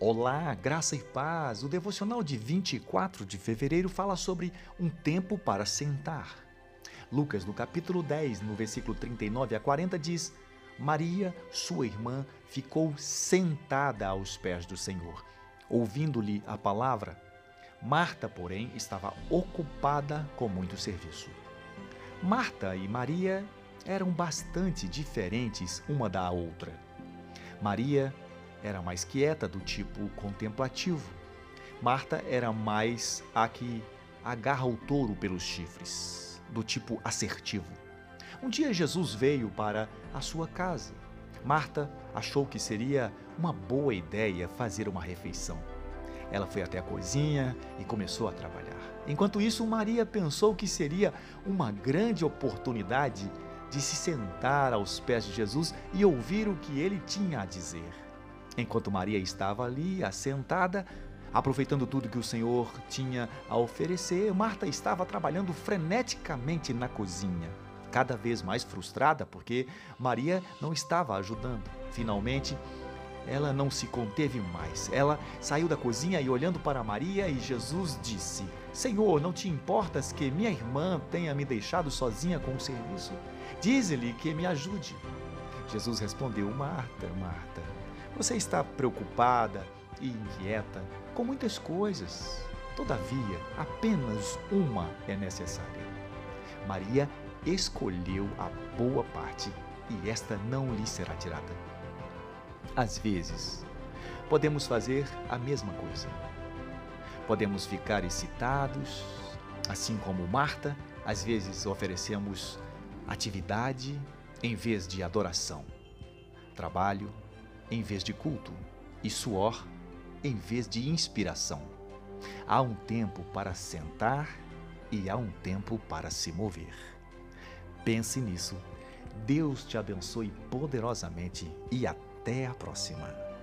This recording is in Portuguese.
Olá, graça e paz. O devocional de 24 de fevereiro fala sobre um tempo para sentar. Lucas, no capítulo 10, no versículo 39 a 40, diz: Maria, sua irmã, ficou sentada aos pés do Senhor, ouvindo-lhe a palavra. Marta, porém, estava ocupada com muito serviço. Marta e Maria eram bastante diferentes uma da outra. Maria era mais quieta, do tipo contemplativo. Marta era mais a que agarra o touro pelos chifres, do tipo assertivo. Um dia Jesus veio para a sua casa. Marta achou que seria uma boa ideia fazer uma refeição. Ela foi até a cozinha e começou a trabalhar. Enquanto isso, Maria pensou que seria uma grande oportunidade de se sentar aos pés de Jesus e ouvir o que ele tinha a dizer. Enquanto Maria estava ali, assentada, aproveitando tudo que o Senhor tinha a oferecer, Marta estava trabalhando freneticamente na cozinha, cada vez mais frustrada porque Maria não estava ajudando. Finalmente, ela não se conteve mais. Ela saiu da cozinha e, olhando para Maria, e Jesus disse: Senhor, não te importas que minha irmã tenha me deixado sozinha com o serviço? Dize-lhe que me ajude. Jesus respondeu: Marta, Marta, você está preocupada e inquieta com muitas coisas. Todavia, apenas uma é necessária. Maria escolheu a boa parte e esta não lhe será tirada. Às vezes, podemos fazer a mesma coisa. Podemos ficar excitados, assim como Marta, às vezes oferecemos atividade em vez de adoração, trabalho em vez de culto e suor em vez de inspiração. Há um tempo para sentar e há um tempo para se mover. Pense nisso. Deus te abençoe poderosamente e até a próxima.